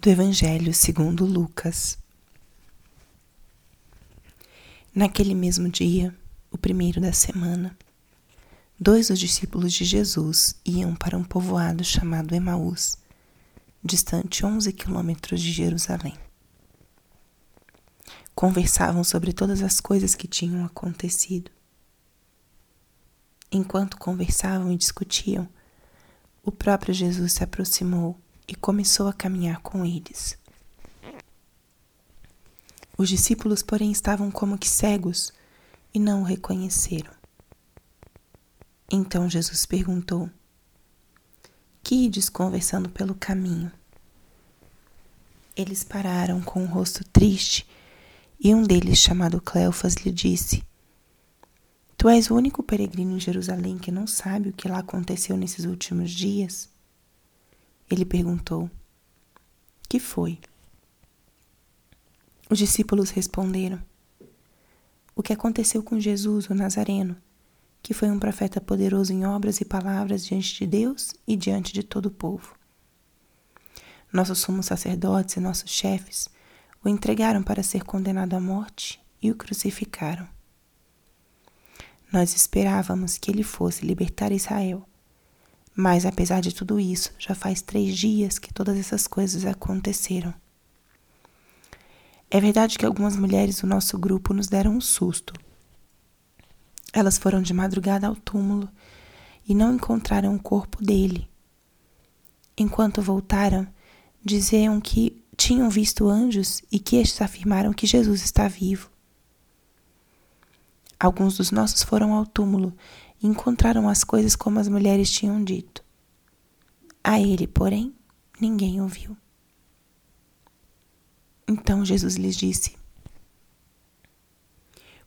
do Evangelho segundo Lucas. Naquele mesmo dia, o primeiro da semana, dois dos discípulos de Jesus iam para um povoado chamado Emaús, distante 11 quilômetros de Jerusalém. Conversavam sobre todas as coisas que tinham acontecido. Enquanto conversavam e discutiam, o próprio Jesus se aproximou e começou a caminhar com eles. Os discípulos, porém, estavam como que cegos e não o reconheceram. Então Jesus perguntou: Que ides conversando pelo caminho? Eles pararam com o rosto triste e um deles, chamado Cleofas, lhe disse: Tu és o único peregrino em Jerusalém que não sabe o que lá aconteceu nesses últimos dias? Ele perguntou: Que foi? Os discípulos responderam: O que aconteceu com Jesus, o Nazareno, que foi um profeta poderoso em obras e palavras diante de Deus e diante de todo o povo. Nossos sumos sacerdotes e nossos chefes o entregaram para ser condenado à morte e o crucificaram. Nós esperávamos que ele fosse libertar Israel mas apesar de tudo isso, já faz três dias que todas essas coisas aconteceram. É verdade que algumas mulheres do nosso grupo nos deram um susto. Elas foram de madrugada ao túmulo e não encontraram o corpo dele. Enquanto voltaram, diziam que tinham visto anjos e que estes afirmaram que Jesus está vivo. Alguns dos nossos foram ao túmulo e encontraram as coisas como as mulheres tinham dito. A ele, porém, ninguém ouviu. Então Jesus lhes disse: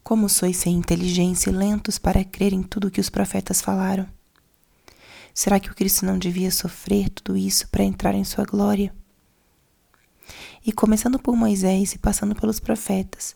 Como sois sem inteligência e lentos para crer em tudo o que os profetas falaram? Será que o Cristo não devia sofrer tudo isso para entrar em sua glória? E começando por Moisés e passando pelos profetas,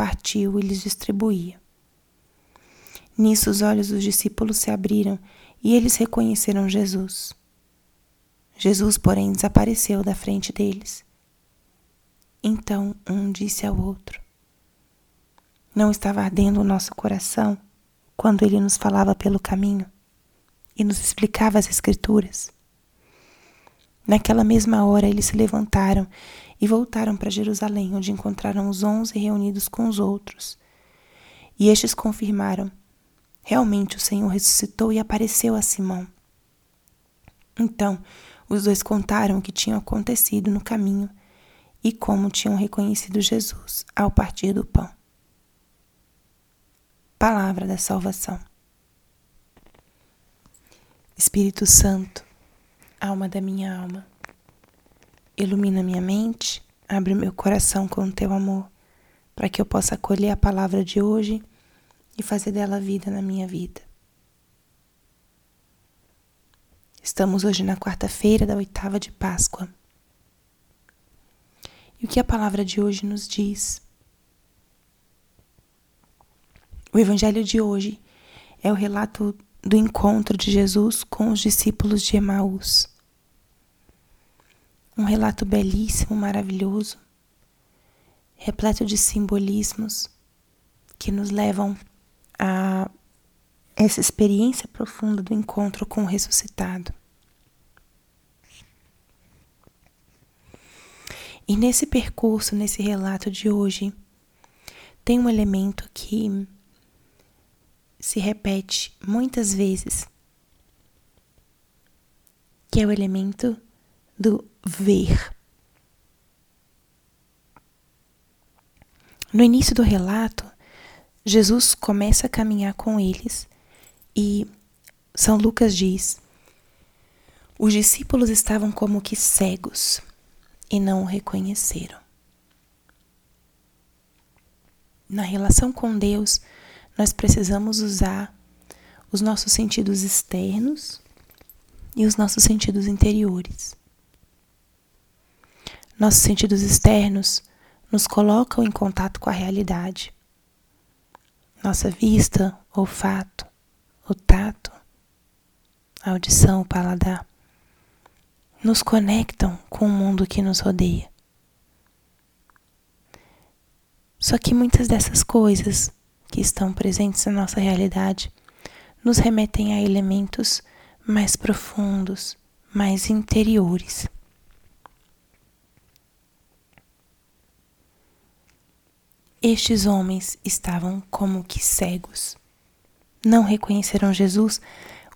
partiu e lhes distribuía. Nisso os olhos dos discípulos se abriram e eles reconheceram Jesus. Jesus, porém, desapareceu da frente deles. Então um disse ao outro: Não estava ardendo o nosso coração quando ele nos falava pelo caminho e nos explicava as Escrituras? Naquela mesma hora eles se levantaram e voltaram para Jerusalém, onde encontraram os onze reunidos com os outros. E estes confirmaram: realmente o Senhor ressuscitou e apareceu a Simão. Então, os dois contaram o que tinha acontecido no caminho e como tinham reconhecido Jesus ao partir do pão. Palavra da Salvação. Espírito Santo, alma da minha alma, Ilumina minha mente, abre meu coração com o teu amor, para que eu possa acolher a palavra de hoje e fazer dela vida na minha vida. Estamos hoje na quarta-feira da oitava de Páscoa. E o que a palavra de hoje nos diz? O evangelho de hoje é o relato do encontro de Jesus com os discípulos de Emaús um relato belíssimo, maravilhoso, repleto de simbolismos que nos levam a essa experiência profunda do encontro com o ressuscitado. E nesse percurso, nesse relato de hoje, tem um elemento que se repete muitas vezes, que é o elemento do ver. No início do relato, Jesus começa a caminhar com eles e São Lucas diz: os discípulos estavam como que cegos e não o reconheceram. Na relação com Deus, nós precisamos usar os nossos sentidos externos e os nossos sentidos interiores. Nossos sentidos externos nos colocam em contato com a realidade. Nossa vista, olfato, o tato, a audição, o paladar nos conectam com o mundo que nos rodeia. Só que muitas dessas coisas que estão presentes na nossa realidade nos remetem a elementos mais profundos, mais interiores. Estes homens estavam como que cegos. Não reconheceram Jesus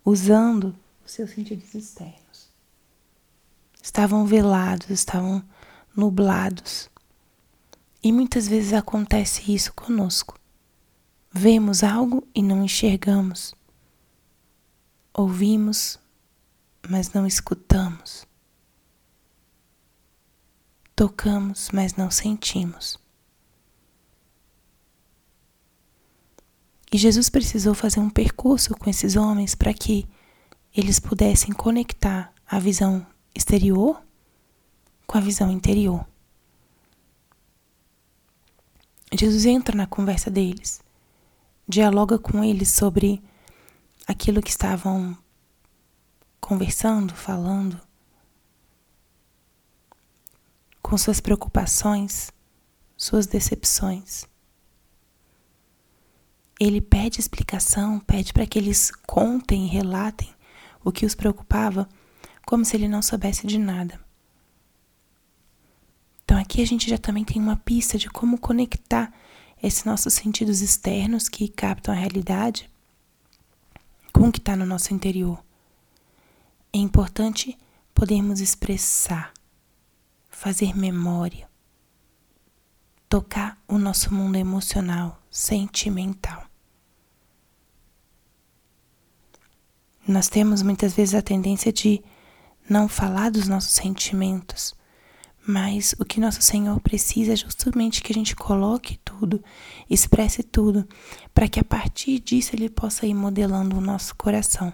usando os seus sentidos externos. Estavam velados, estavam nublados. E muitas vezes acontece isso conosco. Vemos algo e não enxergamos. Ouvimos, mas não escutamos. Tocamos, mas não sentimos. E Jesus precisou fazer um percurso com esses homens para que eles pudessem conectar a visão exterior com a visão interior. Jesus entra na conversa deles, dialoga com eles sobre aquilo que estavam conversando, falando, com suas preocupações, suas decepções ele pede explicação, pede para que eles contem relatem o que os preocupava, como se ele não soubesse de nada. Então aqui a gente já também tem uma pista de como conectar esses nossos sentidos externos que captam a realidade com o que está no nosso interior. É importante podermos expressar, fazer memória, tocar o nosso mundo emocional, sentimental. Nós temos muitas vezes a tendência de não falar dos nossos sentimentos, mas o que nosso Senhor precisa é justamente que a gente coloque tudo, expresse tudo, para que a partir disso Ele possa ir modelando o nosso coração.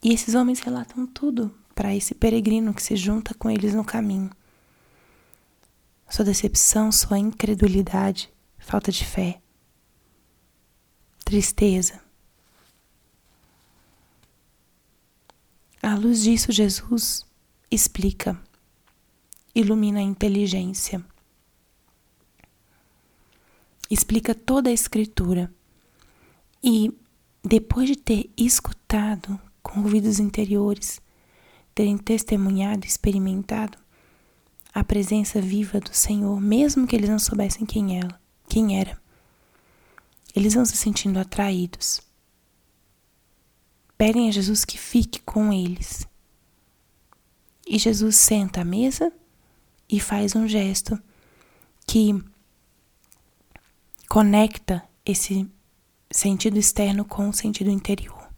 E esses homens relatam tudo para esse peregrino que se junta com eles no caminho sua decepção, sua incredulidade, falta de fé, tristeza. À luz disso, Jesus explica, ilumina a inteligência, explica toda a Escritura e, depois de ter escutado com ouvidos interiores, terem testemunhado, experimentado, a presença viva do Senhor, mesmo que eles não soubessem quem ela, quem era. Eles vão se sentindo atraídos. Pedem a Jesus que fique com eles. E Jesus senta à mesa e faz um gesto que conecta esse sentido externo com o sentido interior.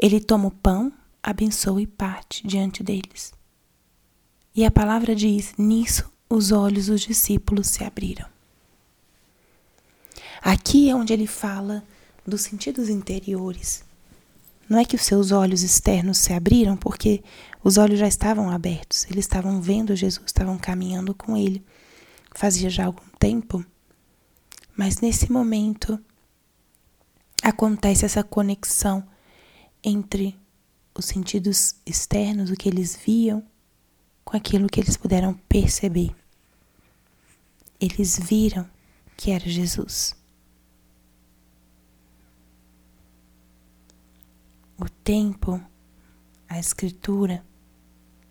Ele toma o pão, abençoa e parte diante deles. E a palavra diz: Nisso os olhos dos discípulos se abriram. Aqui é onde ele fala dos sentidos interiores. Não é que os seus olhos externos se abriram, porque os olhos já estavam abertos, eles estavam vendo Jesus, estavam caminhando com ele. Fazia já algum tempo. Mas nesse momento acontece essa conexão entre os sentidos externos, o que eles viam, com aquilo que eles puderam perceber. Eles viram que era Jesus. O tempo, a escritura,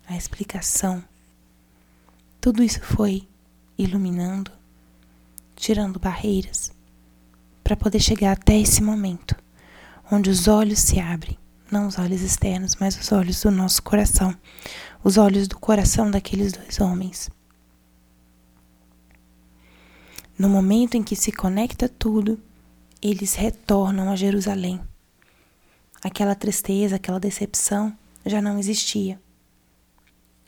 a explicação, tudo isso foi iluminando, tirando barreiras, para poder chegar até esse momento, onde os olhos se abrem, não os olhos externos, mas os olhos do nosso coração, os olhos do coração daqueles dois homens. No momento em que se conecta tudo, eles retornam a Jerusalém. Aquela tristeza, aquela decepção já não existia.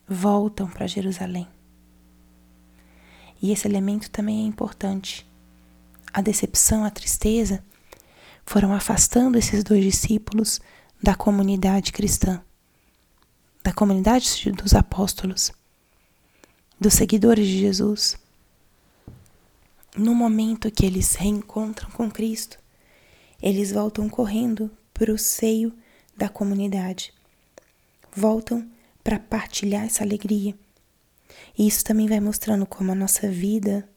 voltam para Jerusalém. E esse elemento também é importante. A decepção, a tristeza foram afastando esses dois discípulos da comunidade cristã, da comunidade dos apóstolos, dos seguidores de Jesus. No momento que eles reencontram com Cristo, eles voltam correndo para o seio da comunidade. Voltam para partilhar essa alegria. E isso também vai mostrando como a nossa vida,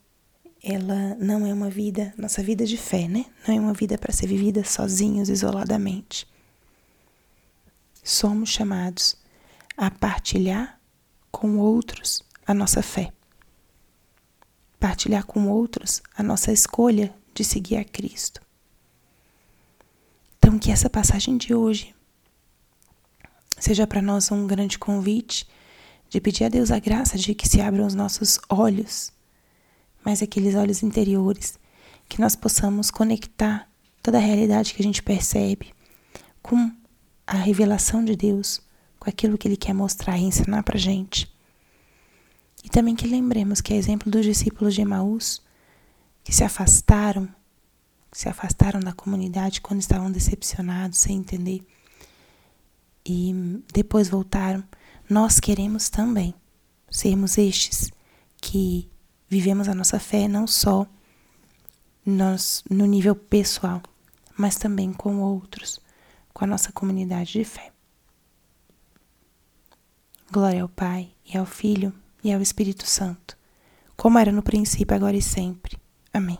ela não é uma vida, nossa vida de fé, né? Não é uma vida para ser vivida sozinhos, isoladamente. Somos chamados a partilhar com outros a nossa fé. Partilhar com outros a nossa escolha de seguir a Cristo. Então, que essa passagem de hoje seja para nós um grande convite de pedir a Deus a graça de que se abram os nossos olhos, mas aqueles olhos interiores, que nós possamos conectar toda a realidade que a gente percebe com a revelação de Deus, com aquilo que Ele quer mostrar e ensinar para gente. E também que lembremos que é exemplo dos discípulos de Emaús, que se afastaram se afastaram da comunidade quando estavam decepcionados, sem entender, e depois voltaram. Nós queremos também sermos estes que vivemos a nossa fé não só nós, no nível pessoal, mas também com outros, com a nossa comunidade de fé. Glória ao Pai, e ao Filho, e ao Espírito Santo, como era no princípio, agora e sempre. Amém.